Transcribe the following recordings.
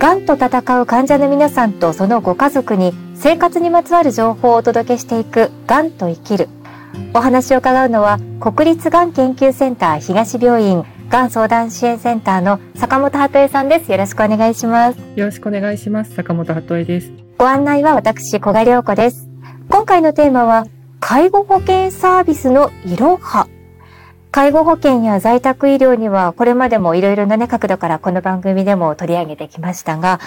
がんと闘う患者の皆さんとそのご家族に生活にまつわる情報をお届けしていくがんと生きる。お話を伺うのは国立がん研究センター東病院がん相談支援センターの坂本鳩恵さんです。よろしくお願いします。よろしくお願いします。坂本鳩恵です。ご案内は私小賀良子です。今回のテーマは介護保険サービスのいろは介護保険や在宅医療にはこれまでもいろいろな、ね、角度からこの番組でも取り上げてきましたが、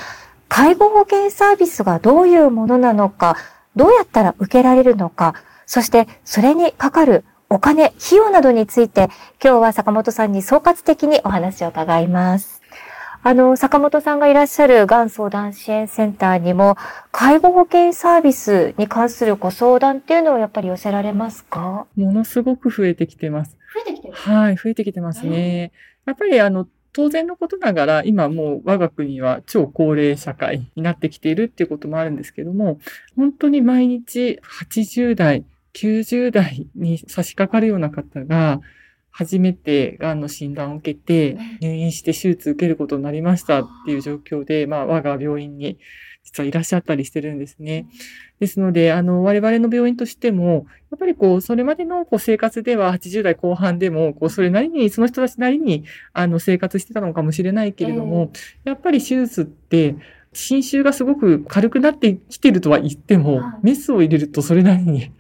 介護保険サービスがどういうものなのか、どうやったら受けられるのか、そしてそれにかかるお金、費用などについて今日は坂本さんに総括的にお話を伺います。あの、坂本さんがいらっしゃるがん相談支援センターにも、介護保険サービスに関するご相談っていうのをやっぱり寄せられますか？ものすごく増えてきてます。増えてきてますはい、増えてきてますね。やっぱりあの、当然のことながら、今もう我が国は超高齢社会になってきているっていうこともあるんですけども、本当に毎日80代、90代に差し掛かるような方が、初めて癌の診断を受けて、入院して手術受けることになりましたっていう状況で、まあ、我が病院に実はいらっしゃったりしてるんですね。ですので、あの、我々の病院としても、やっぱりこう、それまでのこう生活では80代後半でも、こう、それなりに、その人たちなりに、あの、生活してたのかもしれないけれども、やっぱり手術って、侵襲がすごく軽くなってきてるとは言っても、メスを入れるとそれなりに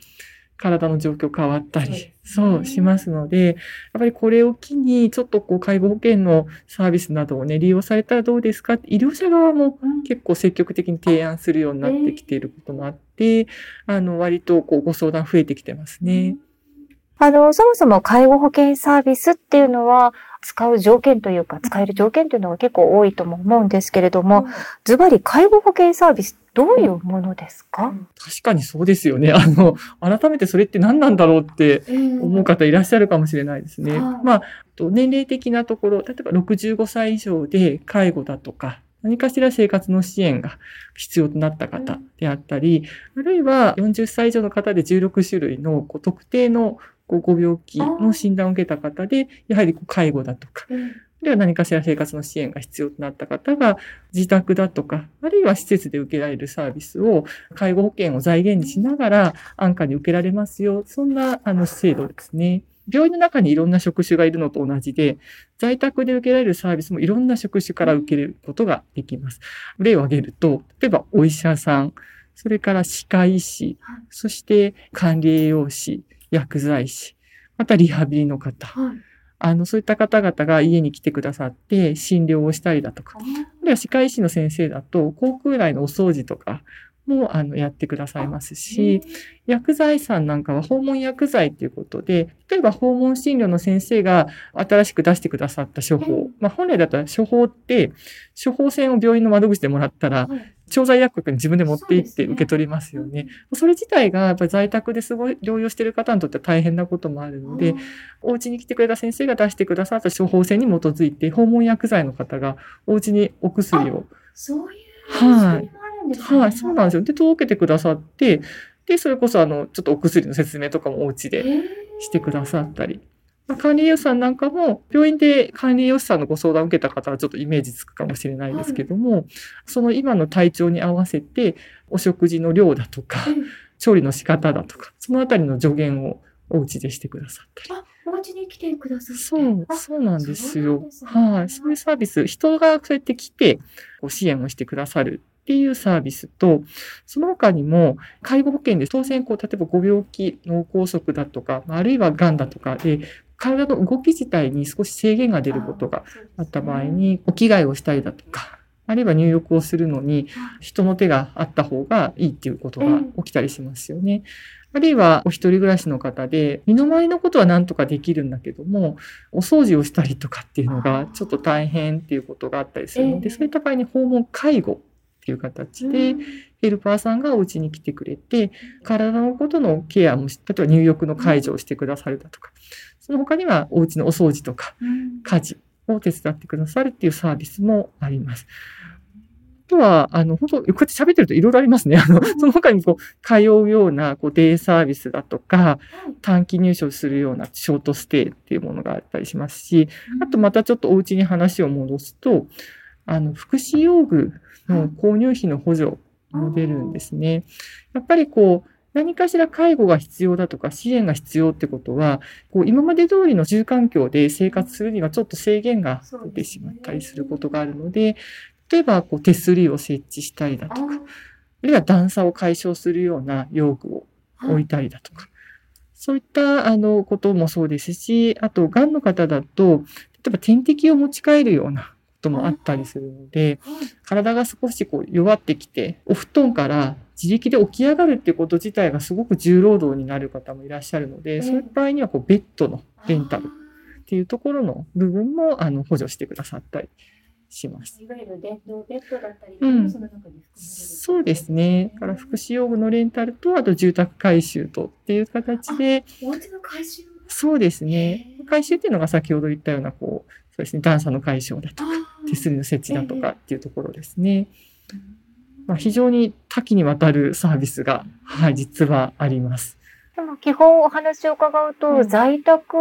体の状況変わったり、そうしますので、やっぱりこれを機に、ちょっとこう、介護保険のサービスなどをね、利用されたらどうですか？医療者側も結構積極的に提案するようになってきていることもあって、あの、割とこう、ご相談増えてきてますね。あの、そもそも介護保険サービスっていうのは、使う条件というか、使える条件というのが結構多いとも思うんですけれども、ズバリ介護保険サービスどういうものですか、確かにそうですよね。あの、改めてそれって何なんだろうって思う方いらっしゃるかもしれないですね。まあ、年齢的なところ、例えば65歳以上で介護だとか、何かしら生活の支援が必要となった方であったり、あるいは40歳以上の方で16種類のこう特定のご病気の診断を受けた方で、やはり介護だとか、あるいは何かしら生活の支援が必要となった方が、自宅だとか、あるいは施設で受けられるサービスを、介護保険を財源にしながら安価に受けられますよ。そんな、あの、制度ですね。病院の中にいろんな職種がいるのと同じで、在宅で受けられるサービスもいろんな職種から受けることができます。例を挙げると、例えばお医者さん、それから歯科医師、そして管理栄養士、薬剤師、またリハビリの方、はい、あの、そういった方々が家に来てくださって診療をしたりだとか、あるいは歯科医師の先生だと、航空内のお掃除とかも、あの、やってくださいますし、薬剤師さんなんかは訪問薬剤ということで、例えば訪問診療の先生が新しく出してくださった処方、まあ本来だったら処方って、処方箋を病院の窓口でもらったら、調剤薬局に自分で持って行って受け取りますよね。そ、ね、れ自体がやっぱり在宅ですごい療養している方にとっては大変なこともあるので、お家に来てくれた先生が出してくださった処方箋に基づいて、訪問薬剤の方がお家にお薬を。そういうはい。はい、そうなんですよ。で、届けてくださって、で、それこそあの、ちょっとお薬の説明とかもお家でしてくださったり。まあ、管理栄養士さんなんかも、病院で管理栄養士さんのご相談を受けた方はちょっとイメージつくかもしれないですけども、はい、その今の体調に合わせて、お食事の量だとか、調理の仕方だとか、そのあたりの助言をお家でしてくださったり。お家に来てくださって。そう、そうなんですよ。すね、はい。そういうサービス、人がそうやって来て、ご支援をしてくださるっていうサービスと、その他にも、介護保険で当然、こう、例えばご病気、脳梗塞だとか、あるいは癌だとかで、体の動き自体に少し制限が出ることがあった場合に、お着替えをしたりだとか、あるいは入浴をするのに、人の手があった方がいいっていうことが起きたりしますよね。あるいはお一人暮らしの方で、身の回りのことは何とかできるんだけども、お掃除をしたりとかっていうのがちょっと大変っていうことがあったりするので、そういった場合に訪問介護っていう形で、ヘルパーさんがお家に来てくれて、体のことのケアも、例えば入浴の介助をしてくださるだとか、その他にはお家のお掃除とか、家事を手伝ってくださるっていうサービスもあります。あとは、あの、本当こうやって喋ってるといろいろありますね。あの、その他にこう、通うような、こう、デイサービスだとか、短期入所するようなショートステイっていうものがあったりしますし、あとまたちょっとお家に話を戻すと、あの、福祉用具の購入費の補助も出るんですね。やっぱりこう、何かしら介護が必要だとか支援が必要ってことは、こう今まで通りの住環境で生活するにはちょっと制限が出てしまったりすることがあるので、例えばこう手すりを設置したりだとか、あるいは段差を解消するような用具を置いたりだとか、そういったあのこともそうですし、あと、癌の方だと、例えば点滴を持ち帰るようなこともあったりするので、体が少しこう弱ってきて、お布団から自力で起き上がるっていうこと自体がすごく重労働になる方もいらっしゃるので、そういう場合にはこうベッドのレンタルっていうところの部分もあの補助してくださったりします。いわゆる電動ベッドだったり、うん、その中にそうですね。だから福祉用具のレンタルと、あと住宅改修とっていう形で。お家の改修そうですね。改修っていうのが先ほど言ったような、こう、そうですね、段差の解消だとか、手すりの設置だとかっていうところですね。まあ、非常に多岐にわたるサービスが、はい、実はあります。でも基本お話を伺うと、うん、在宅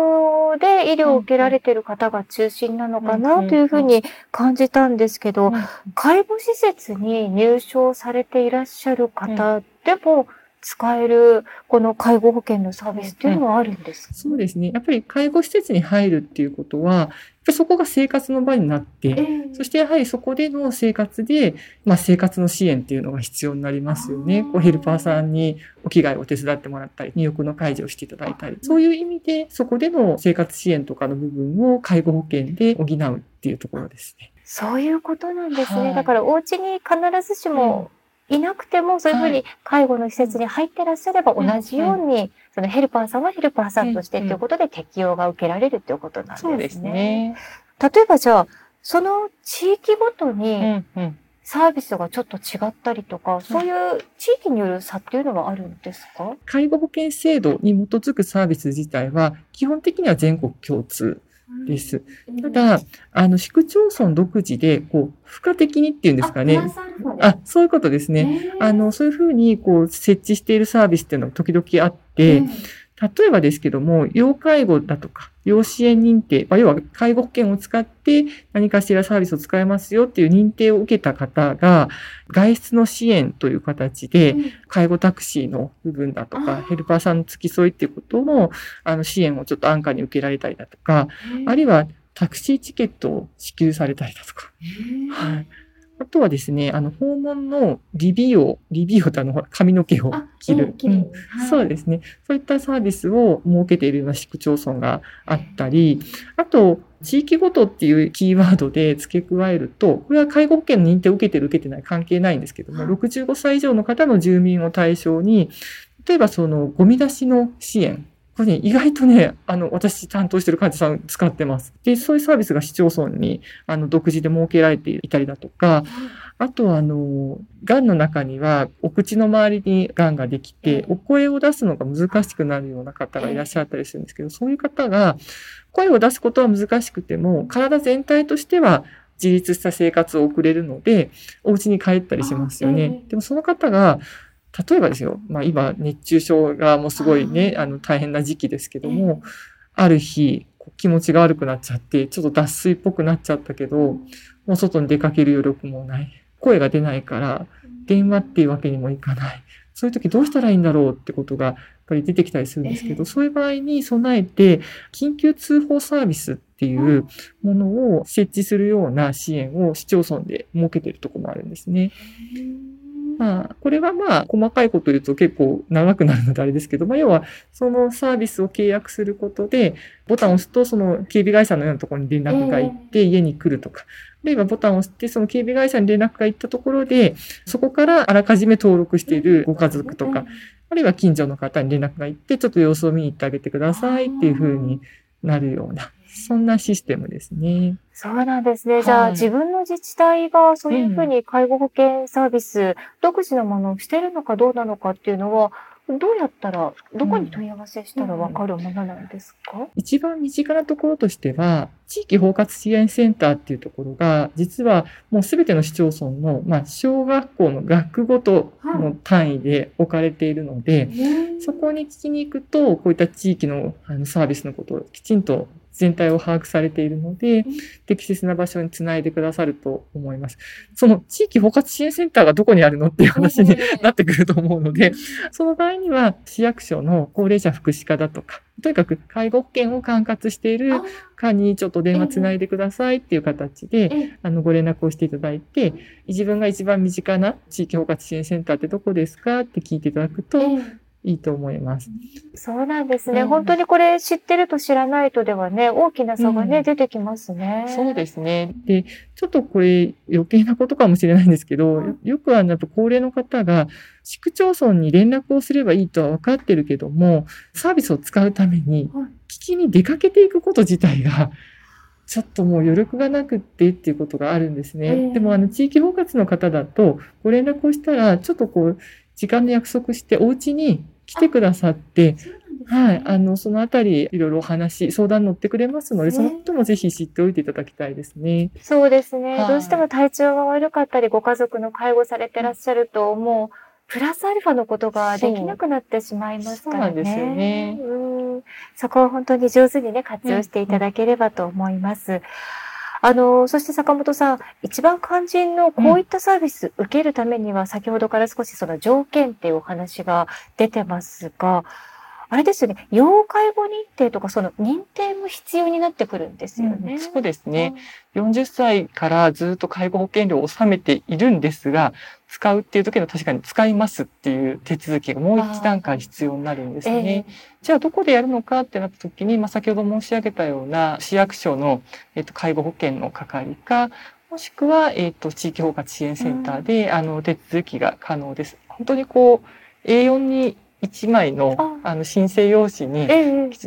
で医療を受けられている方が中心なのかなというふうに感じたんですけど、介護施設に入所されていらっしゃる方でも、使える、この介護保険のサービスっていうのはあるんですか、そうですね。やっぱり介護施設に入るっていうことは、そこが生活の場になって、えー、そしてやはりそこでの生活で、まあ、生活の支援っていうのが必要になりますよね。こうヘルパーさんにお着替えを手伝ってもらったり、入浴の介助をしていただいたり、そういう意味でそこでの生活支援とかの部分を介護保険で補うっていうところですね。そういうことなんですね。はい、だからお家に必ずしも、うんいなくても、そういうふうに介護の施設に入ってらっしゃれば、同じように、そのヘルパーさんはヘルパーさんとしてということで適用が受けられるということなんですね。そうですね。例えばじゃあ、その地域ごとに、サービスがちょっと違ったりとか、そういう地域による差っていうのはあるんですか？介護保険制度に基づくサービス自体は、基本的には全国共通です。ただ、あの、市区町村独自で、こう、付加的にっていうんですかね。あ、そういうことですね。あの、そういうふうに、こう、設置しているサービスっていうのが時々あって、例えばですけども、要介護だとか、要支援認定、まあ、要は介護保険を使って何かしらサービスを使えますよっていう認定を受けた方が、外出の支援という形で、介護タクシーの部分だとか、ヘルパーさんの付き添いっていうことの、あの、支援をちょっと安価に受けられたりだとか、あるいはタクシーチケットを支給されたりだとか、はい。あとはですね、あの、訪問のリビオ、リビオってあの、髪の毛を切る。うん。はい、そうですね。そういったサービスを設けているような市区町村があったり、あと、地域ごとっていうキーワードで付け加えると、これは介護保険の認定を受けてる受けてない関係ないんですけども、65歳以上の方の住民を対象に、例えばそのゴミ出しの支援これね、意外とね、あの、私担当してる患者さん使ってます。で、そういうサービスが市町村に、あの、独自で設けられていたりだとか、あとは、あの、癌の中には、お口の周りに癌ができて、お声を出すのが難しくなるような方がいらっしゃったりするんですけど、そういう方が、声を出すことは難しくても、体全体としては自立した生活を送れるので、お家に帰ったりしますよね。でもその方が、例えばですよ、まあ今熱中症がもうすごいね、あの大変な時期ですけども、ある日、気持ちが悪くなっちゃって、ちょっと脱水っぽくなっちゃったけど、もう外に出かける余力もない。声が出ないから、電話っていうわけにもいかない。そういう時どうしたらいいんだろうってことが、やっぱり出てきたりするんですけど、そういう場合に備えて、緊急通報サービスっていうものを設置するような支援を市町村で設けているところもあるんですね。まあ、これはまあ、細かいこと言うと結構長くなるのであれですけど、まあ、要は、そのサービスを契約することで、ボタンを押すと、その警備会社のようなところに連絡が行って家に来るとか、あるいはボタンを押して、その警備会社に連絡が行ったところで、そこからあらかじめ登録しているご家族とか、あるいは近所の方に連絡が行って、ちょっと様子を見に行ってあげてくださいっていうふうになるような、そんなシステムですね。そうなんですね。じゃあ、はい、自分の自治体がそういうふうに介護保険サービス、うん、独自のものをしてるのかどうなのかっていうのは、どうやったら、どこに問い合わせしたらわかるものなんですか、うん。うん、一番身近なところとしては、地域包括支援センターっていうところが、実はもうすべての市町村の、まあ、小学校の学区ごとの単位で置かれているので、はい、そこに聞きに行くと、こういった地域のあのサービスのことをきちんと全体を把握されているので、適切な場所につないでくださると思います。その地域包括支援センターがどこにあるのっていう話になってくると思うので、その場合には市役所の高齢者福祉課だとか、とにかく介護保険を管轄している課にちょっと電話つないでくださいっていう形で、あの、ご連絡をしていただいて、自分が一番身近な地域包括支援センターってどこですかって聞いていただくと、いいと思います。そうなんですね、うん、本当にこれ知ってると知らないとではね、大きな差がね、うん、出てきますね。そうですね。で、ちょっとこれ余計なことかもしれないんですけど、うん、よくあの、高齢の方が市区町村に連絡をすればいいとは分かってるけども、サービスを使うために、聞きに出かけていくこと自体が、ちょっともう余力がなくってっていうことがあるんですね。えー、でもあの地域包括の方だとご連絡をしたらちょっとこう時間で約束してお家に来てくださって、はい。あの、そのあたり、いろいろお話、相談乗ってくれますので、そのこともぜひ知っておいていただきたいですね。そうですね。どうしても体調が悪かったり、ご家族の介護されてらっしゃると、もう、プラスアルファのことができなくなってしまいますからね。そうですよね。うん。そこを本当に上手にね、活用していただければと思います。うんあの、そして坂本さん、一番肝心のこういったサービス受けるためには、先ほどから少しその条件っていうお話が出てますが、あれですよね、要介護認定とかその認定も必要になってくるんですよね。うん、そうですね、うん。40歳からずっと介護保険料を納めているんですが、使うっていう時の確かに使いますっていう手続きがもう一段階必要になるんですね。えー、じゃあどこでやるのかってなった時に、まあ、先ほど申し上げたような市役所の、えっと、介護保険の係か、もしくは、えっと、地域包括支援センターで、うん、あの、手続きが可能です。本当にこう、A4 に1枚のあの申請用紙に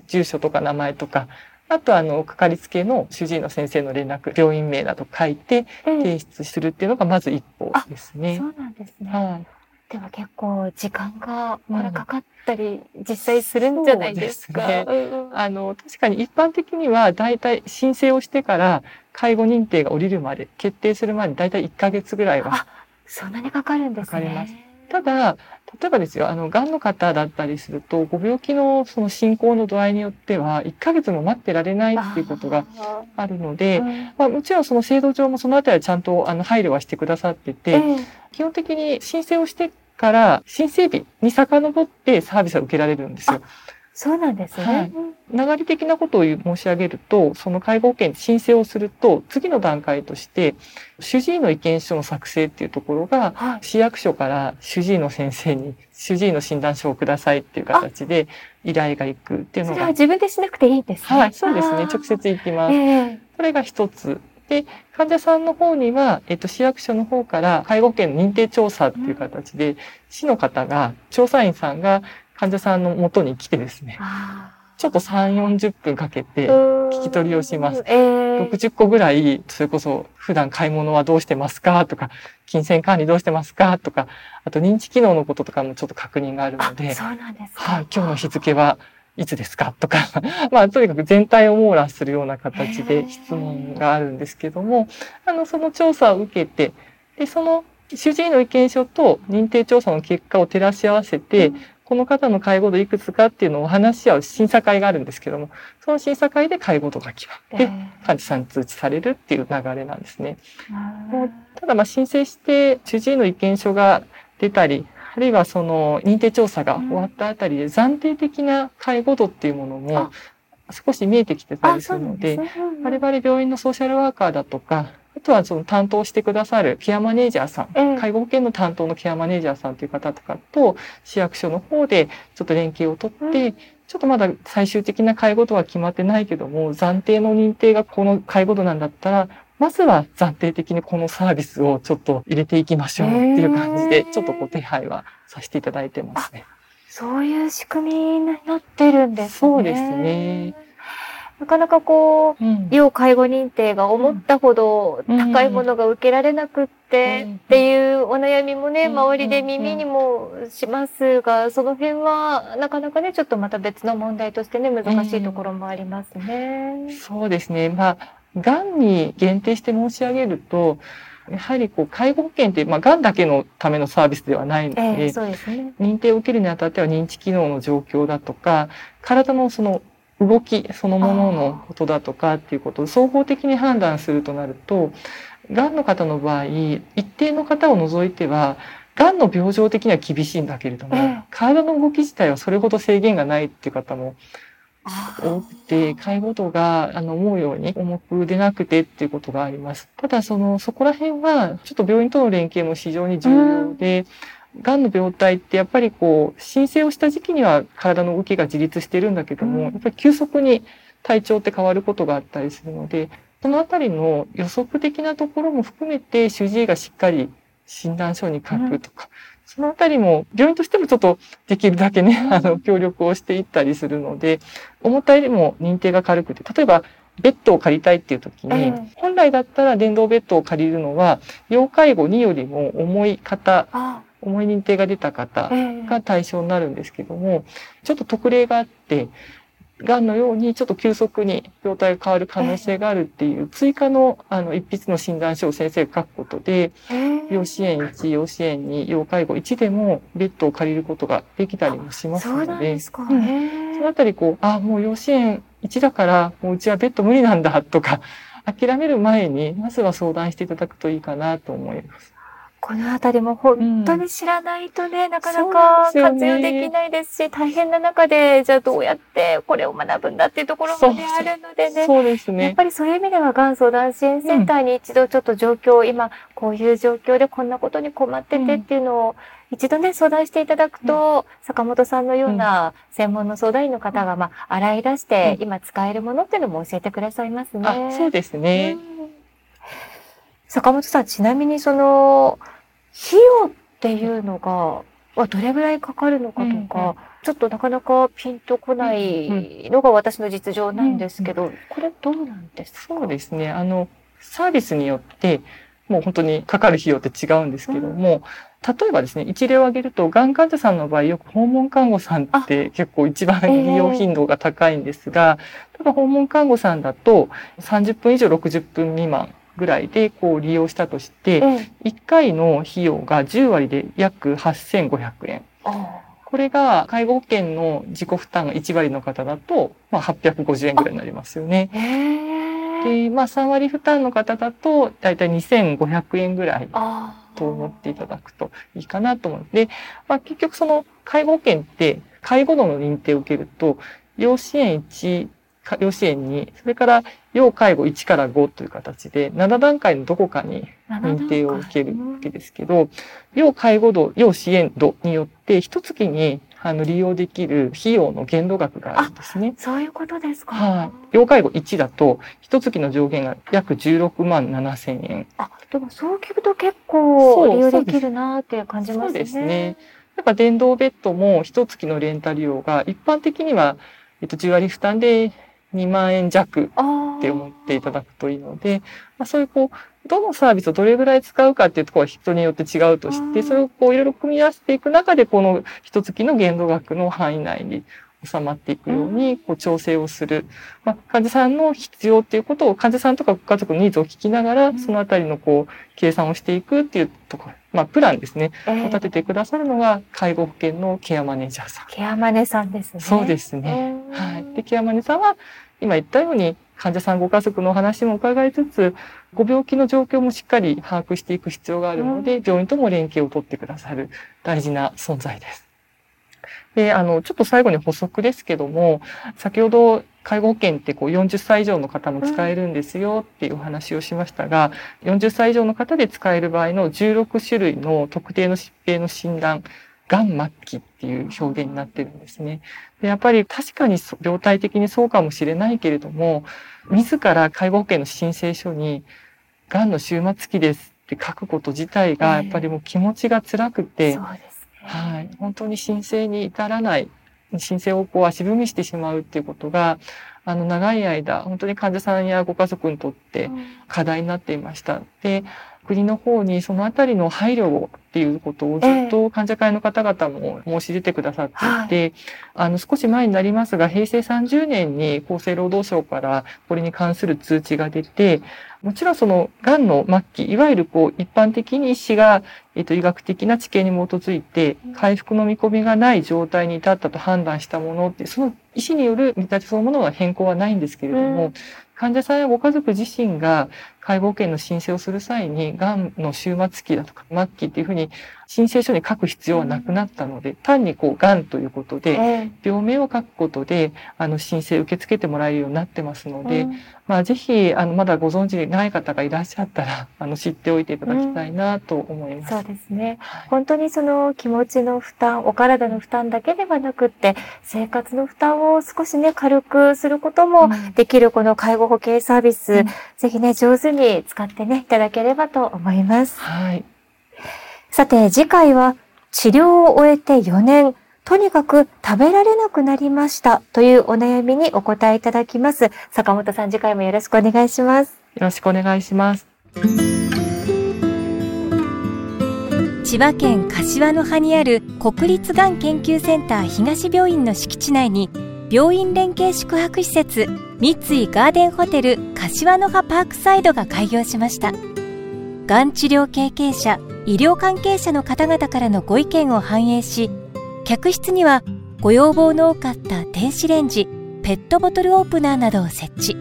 住所とか名前とか、あとあの、かかりつけの主治医の先生の連絡、病院名など書いて提出するっていうのがまず一歩ですね。そうなんですね。はい。でも結構時間がこれかかったり、実際するんじゃないですか。ね、あの、確かに一般的には大体申請をしてから介護認定が下りるまで、決定するまで大体1ヶ月ぐらいは。そんなにかかるんですね。かかります。ただ、例えばですよ、あの、癌の方だったりすると、ご病気のその進行の度合いによっては、1ヶ月も待ってられないっていうことがあるので、まあ、もちろんその制度上もそのあたりはちゃんとあの配慮はしてくださってて、基本的に申請をしてから申請日に遡ってサービスは受けられるんですよ。そうなんですね。はい流れ的なことを申し上げると、その介護保険申請をすると、次の段階として、主治医の意見書の作成っていうところが、はい、市役所から主治医の先生に、主治医の診断書をくださいっていう形で依頼が行くっていうのが。それは自分でしなくていいんですね。はい、そうですね。直接行きます。えー、これが一つ。で、患者さんの方には、えっと、市役所の方から介護保険の認定調査っていう形で、うん、市の方が、調査員さんが患者さんの元に来てですね、ちょっと3、40分かけて聞き取りをします。えー、60個ぐらい、それこそ普段買い物はどうしてますか？とか、金銭管理どうしてますか？とか、あと認知機能のこととかもちょっと確認があるので、そうなんですはい、今日の日付はいつですか？とか、まあ、とにかく全体を網羅するような形で質問があるんですけども、あの、その調査を受けて、で、その主治医の意見書と認定調査の結果を照らし合わせて、うんこの方の介護度いくつかっていうのを話し合う審査会があるんですけども、その審査会で介護度が決まって、患者さんに通知されるっていう流れなんですね。ただ、まあ、申請して、主治医の意見書が出たり、あるいはその認定調査が終わったあたりで暫定的な介護度っていうものも少し見えてきてたりするので、我々病院のソーシャルワーカーだとか、あとはその担当してくださるケアマネージャーさん、介護保険の担当のケアマネージャーさんという方とかと市役所の方でちょっと連携をとって、ちょっとまだ最終的な介護度は決まってないけども、暫定の認定がこの介護度なんだったら、まずは暫定的にこのサービスをちょっと入れていきましょうっていう感じで、ちょっとこう手配はさせていただいてますね。そういう仕組みになってるんですね。そうですね。なかなかこう、うん、要介護認定が思ったほど高いものが受けられなくって、っていうお悩みもね、周りで耳にもしますが、その辺はなかなかね、ちょっとまた別の問題としてね、難しいところもありますね。そうですね。まあ、癌に限定して申し上げると、やはりこう介護保険って、まあ、癌だけのためのサービスではないので、えー、そうですね、認定を受けるにあたっては認知機能の状況だとか、体のその動きそのもののことだとかっていうことを総合的に判断するとなると、癌の方の場合、一定の方を除いては、癌の病状的には厳しいんだけれども、えー、体の動き自体はそれほど制限がないっていう方も多くて、介護度があの思うように重く出なくてっていうことがあります。ただ、その、そこら辺は、ちょっと病院との連携も非常に重要で、がんの病態ってやっぱりこう、申請をした時期には体の動きが自立してるんだけども、やっぱり急速に体調って変わることがあったりするので、そのあたりの予測的なところも含めて主治医がしっかり診断書に書くとか、そのあたりも病院としてもちょっとできるだけね、あの、協力をしていったりするので、思ったよりも認定が軽くて、例えば、ベッドを借りたいっていう時に、本来だったら電動ベッドを借りるのは、要介護2よりも重い方、重い認定が出た方が対象になるんですけども、ちょっと特例があって、がんのようにちょっと急速に病態が変わる可能性があるっていう追加のあの一筆の診断書を先生が書くことで、要支援1、要支援2、要介護1でもベッドを借りることができたりもしますので、そうですか、うん、そのあたりこう、あ、もう要支援1だから、もううちはベッド無理なんだとか、諦める前に、まずは相談していただくといいかなと思います。このあたりも本当に知らないとね、うん、なかなか活用できないですし、すね、大変な中で、じゃあどうやってこれを学ぶんだっていうところまであるのでね。そうですね。やっぱりそういう意味では、がん相談支援センターに一度ちょっと状況、うん、今こういう状況でこんなことに困っててっていうのを、一度ね、相談していただくと、うん、坂本さんのような専門の相談員の方が、まあ、洗い出して、今使えるものっていうのも教えてくださいますね。あそうですね。坂本さん、ちなみにその、費用っていうのが、はどれぐらいかかるのかとか、うん、ちょっとなかなかピンとこないのが私の実情なんですけど、うんうん、これどうなんですか？そうですね。あの、サービスによって、もう本当にかかる費用って違うんですけども、例えばですね、一例を挙げると、がん患者さんの場合、よく訪問看護さんって結構一番利用頻度が高いんですが、えー、ただ訪問看護さんだと30分以上60分未満ぐらいでこう利用したとして、うん、1回の費用が10割で約8500円。これが介護保険の自己負担が1割の方だと、まあ、850円ぐらいになりますよね。で、まあ3割負担の方だと、だいたい2500円ぐらいと思っていただくといいかなと思う。で、まあ結局その介護保険って介護度の認定を受けると、要支援1養子園に、それから要介護1から5という形で、7段階のどこかに認定を受けるわけですけど、要介護度、要支援度によって、一月にあの利用できる費用の限度額があるんですね。そういうことですか。はい。要介護1だと、一月の上限が約16万7千円。あ、でもそう聞くと結構利用できるなって感じますね。そうですね。やっぱ電動ベッドも一月のレンタ利用が一般的には、えっと、10割負担で2万円弱って思っていただくといいので、まあ、そういうこう、どのサービスをどれぐらい使うかっていうところは人によって違うとして、それをこういろいろ組み合わせていく中で、この一月の限度額の範囲内に収まっていくように、こう調整をする。まあ、患者さんの必要っていうことを、患者さんとかご家族のニーズを聞きながら、そのあたりのこう、計算をしていくっていうところ、まあ、プランですね。を立ててくださるのが、介護保険のケアマネージャーさん。ケアマネさんですね。そうですね。はい。で、ケアマネさんは、今言ったように、患者さんご家族のお話も伺いつつ、ご病気の状況もしっかり把握していく必要があるので、病院とも連携を取ってくださる大事な存在です。で、あの、ちょっと最後に補足ですけども、先ほど介護保険ってこう40歳以上の方も使えるんですよっていうお話をしましたが、40歳以上の方で使える場合の16種類の特定の疾病の診断、がん末期っていう表現になってるんですね。でやっぱり確かに病態的にそうかもしれないけれども、自ら介護保険の申請書に、がんの終末期ですって書くこと自体が、やっぱりもう気持ちが辛くて、えーはい。本当に申請に至らない、申請をこう足踏みしてしまうっていうことが、あの、長い間、本当に患者さんやご家族にとって課題になっていました。で、国の方にそのあたりの配慮をっていうことをずっと患者会の方々も申し出てくださっていて、えー、あの少し前になりますが、平成30年に厚生労働省からこれに関する通知が出て、もちろんその、癌の末期、いわゆるこう、一般的に医師が、えっと、医学的な知見に基づいて、回復の見込みがない状態に至ったと判断したものって、その医師による見立てそのものは変更はないんですけれども、うん、患者さんやご家族自身が介護保険の申請をする際に、癌の終末期だとか末期っていうふうに申請書に書く必要はなくなったので、単にこう、癌ということで、病名を書くことで、あの、申請受け付けてもらえるようになってますので、まあ、ぜひ、あの、まだご存知ない方がいらっしゃったら、あの、知っておいていただきたいなと思います。そうですね。本当にその気持ちの負担、お体の負担だけではなくって、生活の負担を少しね、軽くすることもできるこの介護保険サービス、ぜひね、上手に使ってね、いただければと思います。はい。さて、次回は治療を終えて4年、とにかく食べられなくなりましたというお悩みにお答えいただきます。坂本さん、次回もよろしくお願いします。よろしくお願いします。千葉県柏の葉にある国立がん研究センター東病院の敷地内に病院連携宿泊施設三井ガーデンホテル柏の葉パークサイドが開業しました。がん治療経験者医療関係者の方々からのご意見を反映し客室にはご要望の多かった電子レンジペットボトルオープナーなどを設置。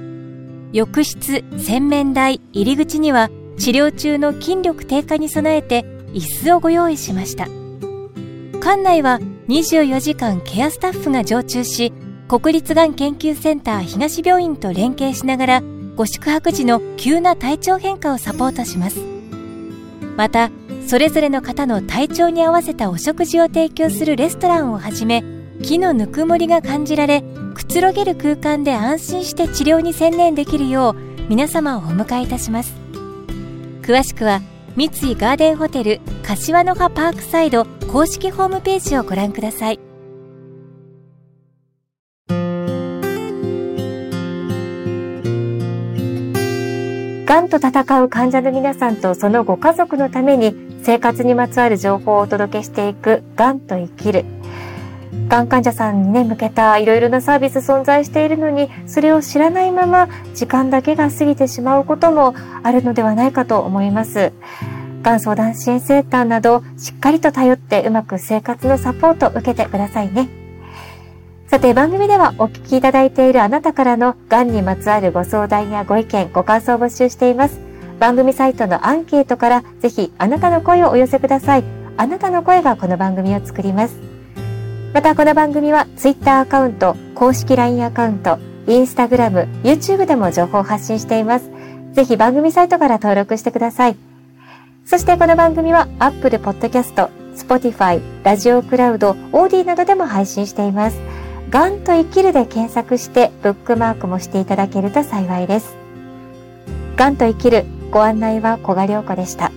浴室洗面台入り口には治療中の筋力低下に備えて椅子をご用意しました。館内は24時間ケアスタッフが常駐し国立がん研究センター東病院と連携しながらご宿泊時の急な体調変化をサポートします。またそれぞれの方の体調に合わせたお食事を提供するレストランをはじめ木のぬくもりが感じられくつろげる空間で安心して治療に専念できるよう皆様をお迎えいたします。詳しくは三井ガーデンホテル柏の葉パークサイド公式ホームページをご覧ください。がんと戦う患者の皆さんとそのご家族のために生活にまつわる情報をお届けしていくがんと生きる。がん患者さんにね、向けたいろいろなサービス存在しているのに、それを知らないまま時間だけが過ぎてしまうこともあるのではないかと思います。がん相談支援センターなど、しっかりと頼ってうまく生活のサポートを受けてくださいね。さて番組ではお聞きいただいているあなたからのがんにまつわるご相談やご意見、ご感想を募集しています。番組サイトのアンケートからぜひあなたの声をお寄せください。あなたの声がこの番組を作ります。またこの番組は Twitter アカウント、公式 LINE アカウント、Instagram、YouTube でも情報を発信しています。ぜひ番組サイトから登録してください。そしてこの番組は Apple Podcast、Spotify、ラジオクラウド、オーディなどでも配信しています。がんと生きるで検索してブックマークもしていただけると幸いです。がんと生きるご案内は小賀良子でした。